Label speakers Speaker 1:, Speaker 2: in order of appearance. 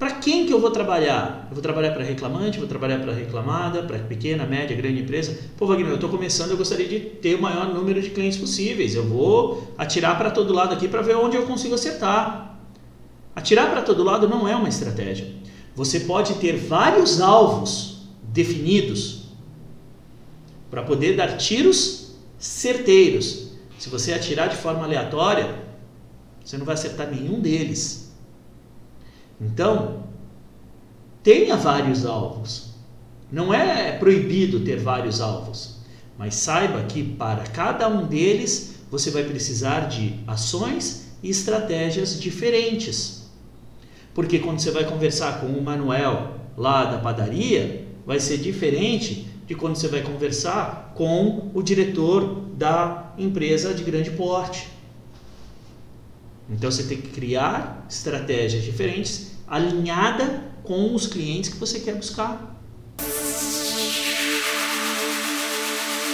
Speaker 1: para quem que eu vou trabalhar? Eu vou trabalhar para reclamante, vou trabalhar para reclamada, para pequena, média, grande empresa. Pô, Wagner, eu estou começando, eu gostaria de ter o maior número de clientes possíveis. Eu vou atirar para todo lado aqui para ver onde eu consigo acertar. Atirar para todo lado não é uma estratégia. Você pode ter vários alvos definidos para poder dar tiros certeiros. Se você atirar de forma aleatória, você não vai acertar nenhum deles. Então, tenha vários alvos. Não é proibido ter vários alvos, mas saiba que para cada um deles você vai precisar de ações e estratégias diferentes. Porque quando você vai conversar com o Manuel lá da padaria, vai ser diferente de quando você vai conversar com o diretor da empresa de grande porte. Então você tem que criar estratégias diferentes alinhada com os clientes que você quer buscar.